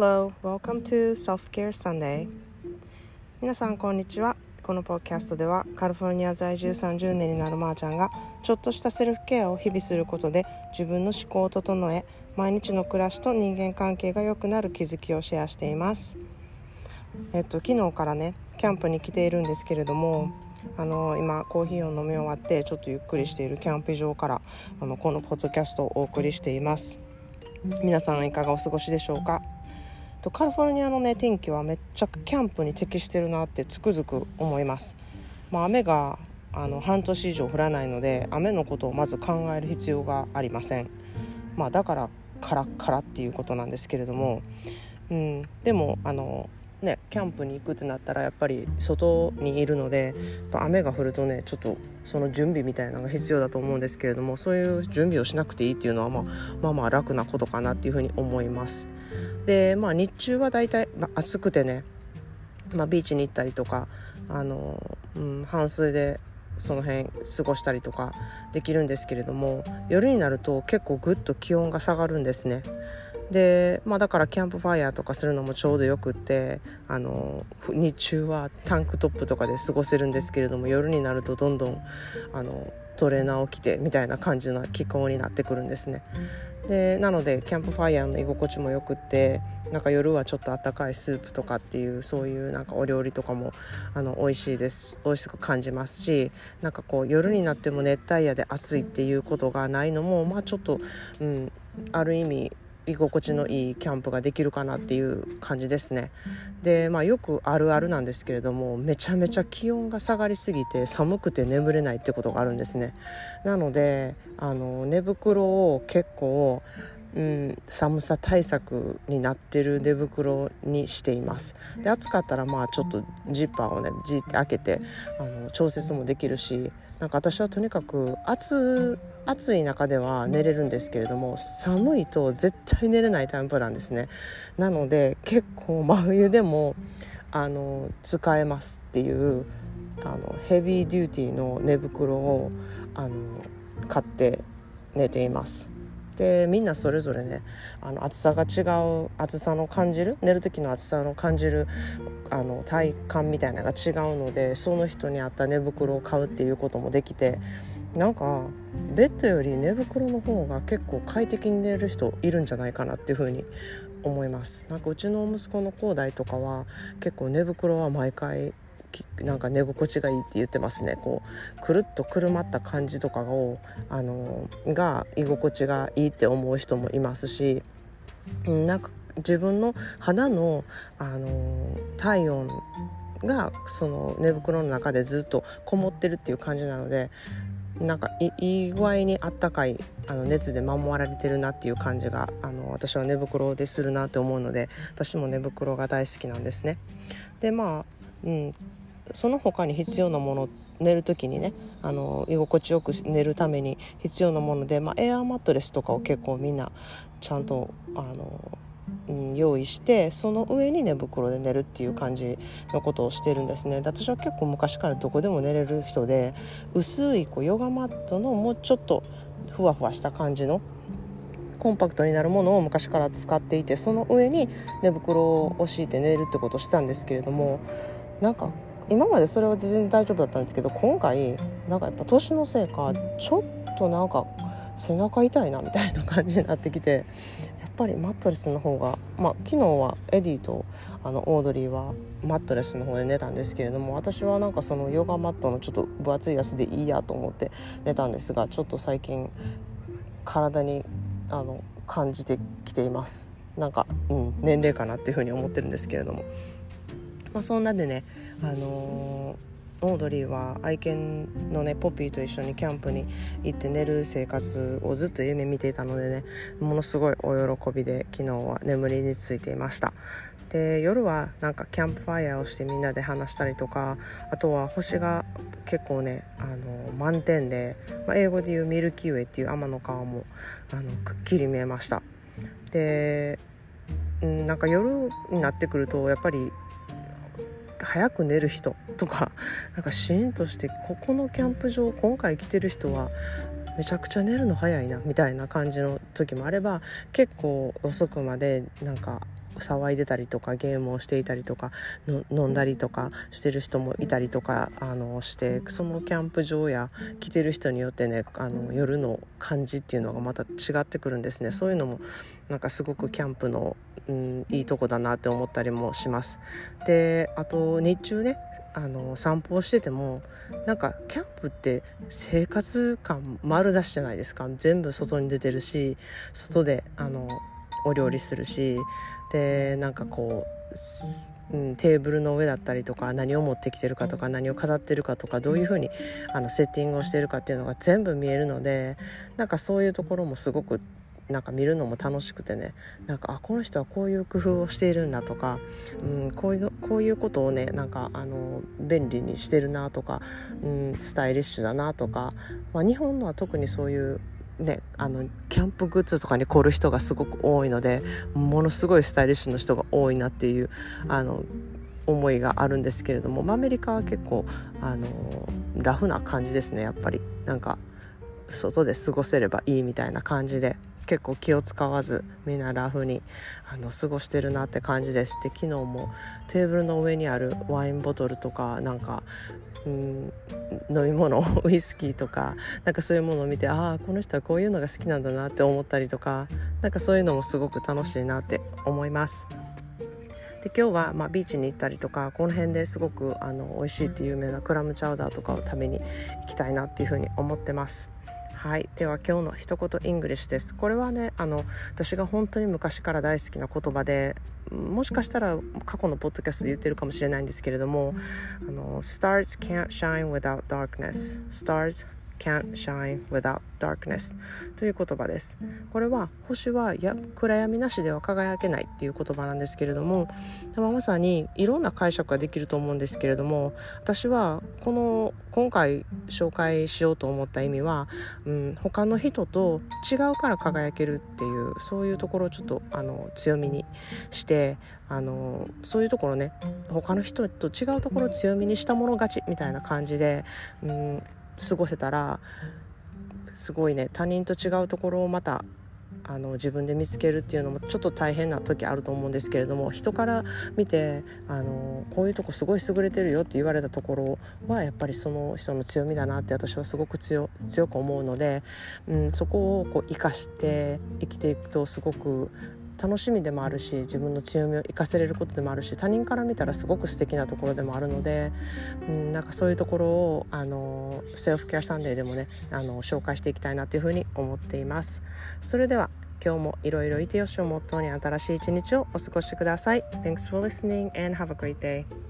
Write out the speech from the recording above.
Hello, welcome to Self-Care Sunday. 皆さんこんにちは。このポッキャストではカリフォルニア在住30年になるまーちゃんがちょっとしたセルフケアを日々することで自分の思考を整え毎日の暮らしと人間関係が良くなる気づきをシェアしています。えっと昨日からねキャンプに来ているんですけれどもあの今コーヒーを飲み終わってちょっとゆっくりしているキャンプ場からあのこのポッドキャストをお送りしています。皆さんいかがお過ごしでしょうか？とカリフォルニアのね天気はめっちゃキャンプに適してるなってつくづく思います、まあ、雨があの半年以上降らないので雨のことをまず考える必要がありません。まあだからカラッカラっていうことなんですけれども、うん、でもあのねキャンプに行くってなったらやっぱり外にいるので雨が降るとねちょっとその準備みたいなのが必要だと思うんですけれどもそういう準備をしなくていいっていうのは、まあ、まあまあ楽なことかなっていうふうに思います。でまあ日中はだいたい、まあ、暑くてね、まあ、ビーチに行ったりとかあの、うん、半袖でその辺過ごしたりとかできるんですけれども夜になると結構ぐっと気温が下がるんですねで、まあ、だからキャンプファイヤーとかするのもちょうどよくってあの日中はタンクトップとかで過ごせるんですけれども夜になるとどんどんあのトレーナーを着てみたいな感じの気候になってくるんですね。でなのでキャンプファイヤーの居心地もよくってなんか夜はちょっとあったかいスープとかっていうそういうなんかお料理とかもあの美味しいです。美味しく感じますしなんかこう夜になっても熱帯夜で暑いっていうことがないのもまあちょっと、うん、ある意味居心地のいいキャンプができるかなっていう感じですね。でまあよくあるあるなんですけれどもめちゃめちゃ気温が下がりすぎて寒くて眠れないってことがあるんですね。なのであの寝袋を結構うん、寒さ対策になってる寝袋にしています。で暑かったらまあちょっとジッパーをねジーって開けてあの調節もできるしなんか私はとにかく暑暑い中では寝れるんですけれども寒いと絶対寝れないタイプなんですね。なので結構真冬でもあの使えますっていうあのヘビーデューティーの寝袋をあの買って寝ています。でみんなそれぞれねあの暑さが違う暑さの感じる寝る時の暑さの感じるあの体感みたいなのが違うのでその人に合った寝袋を買うっていうこともできてなんかベッドより寝袋の方が結構快適に寝れる人いるんじゃないかなっていう風に思います。なんかうちの息子の広大とかは結構寝袋は毎回なんか寝心地がいいって言ってますねこうくるっとくるまった感じとかをあのが居心地がいいって思う人もいますし、うん、なんか自分の肌のあの体温がその寝袋の中でずっとこもってるっていう感じなのでなんかいい具合にあったかいあの熱で守られてるなっていう感じがあの私は寝袋でするなって思うので私も寝袋が大好きなんですね。でまあ、うん、その他に必要なもの寝る時にねあの居心地よく寝るために必要なもので、まあ、エアーマットレスとかを結構みんなちゃんとあの、うん、用意してその上に寝袋で寝るっていう感じのことをしてるんですね。私は結構昔からどこでも寝れる人で薄いこうヨガマットのもうちょっとふわふわした感じのコンパクトになるものを昔から使っていてその上に寝袋を敷いて寝るってことをしてたんですけれどもなんか今までそれは全然大丈夫だったんですけど今回なんかやっぱ年のせいかちょっとなんか背中痛いなみたいな感じになってきてやっぱりマットレスの方がまあ昨日はエディとあのオードリーはマットレスの方で寝たんですけれども私はなんかそのヨガマットのちょっと分厚いやつでいいやと思って寝たんですがちょっと最近体にあの感じてきていますなんか、うん、年齢かなっていうふうに思ってるんですけれども。まあ、そんなでね、あのー、オードリーは愛犬のねポピーと一緒にキャンプに行って寝る生活をずっと夢見ていたのでねものすごいお喜びで昨日は眠りについていました。で夜はなんかキャンプファイヤーをしてみんなで話したりとかあとは星が結構ねあの満点で、まあ、英語で言うミルキーウェイっていう天の川もあのくっきり見えました。でなんか夜になってくるとやっぱり早く寝る人とか なんかシーンとしてここのキャンプ場今回来てる人はめちゃくちゃ寝るの早いなみたいな感じの時もあれば結構遅くまでなんか騒いでたりとかゲームをしていたりとか飲んだりとかしてる人もいたりとかあのしてそのキャンプ場や来てる人によってねあの夜の感じっていうのがまた違ってくるんですね。そういうのもなんかすごくキャンプの、うん、いいとこだなって思ったりもします。であと日中ねあの散歩をしててもなんかキャンプって生活感丸出しじゃないですか。全部外に出てるし外であのお料理するしでなんかこう、うん、テーブルの上だったりとか何を持ってきてるかとか何を飾ってるかとかどういうふうにあのセッティングをしてるかっていうのが全部見えるのでなんかそういうところもすごくなんか見るのも楽しくてね。なんかあこの人はこういう工夫をしているんだとか、うん、こういうのこういうことをねなんかあの便利にしてるなとか、うん、スタイリッシュだなとか、まあ、日本のは特にそういうね、あのキャンプグッズとかに凝る人がすごく多いのでものすごいスタイリッシュな人が多いなっていうあの思いがあるんですけれども、まあ、アメリカは結構あのラフな感じですねやっぱり。なんか外で過ごせればいいみたいな感じで。結構気を使わずみんなラフにあの過ごしてるなって感じですで昨日もテーブルの上にあるワインボトルとかなんかうん飲み物 ウイスキーとかなんかそういうものを見てああこの人はこういうのが好きなんだなって思ったりとかなんかそういうのもすごく楽しいなって思います。で今日はまあビーチに行ったりとかこの辺ですごくあの美味しいって有名なクラムチャウダーとかを食べに行きたいなっていうふうに思ってます。はい。では今日の一言 English です。これはねあの私が本当に昔から大好きな言葉でもしかしたら過去のポッドキャストで言ってるかもしれないんですけれどもあの Stars can't shine without darkness. Stars can't shine without darkness という言葉です。これは星はや暗闇なしでは輝けないっていう言葉なんですけれどもまさにいろんな解釈ができると思うんですけれども私はこの今回紹介しようと思った意味は、うん、他の人と違うから輝けるっていうそういうところをちょっとあの強みにしてあのそういうところね他の人と違うところを強みにしたもの勝ちみたいな感じで、うん、過ごせたらすごいね他人と違うところをまたあの自分で見つけるっていうのもちょっと大変な時あると思うんですけれども人から見てあのこういうとこすごい優れてるよって言われたところはやっぱりその人の強みだなって私はすごく強く思うので、うん、そこをこう生かして生きていくとすごく楽しみでもあるし自分の強みを生かせれることでもあるし他人から見たらすごく素敵なところでもあるので、うん、なんかそういうところをあのセルフケアサンデーでもねあの紹介していきたいなというふうに思っています。それでは今日もいろいろいてよしをモットーに新しい一日をお過ごしください。Thanks for listening and have a great day.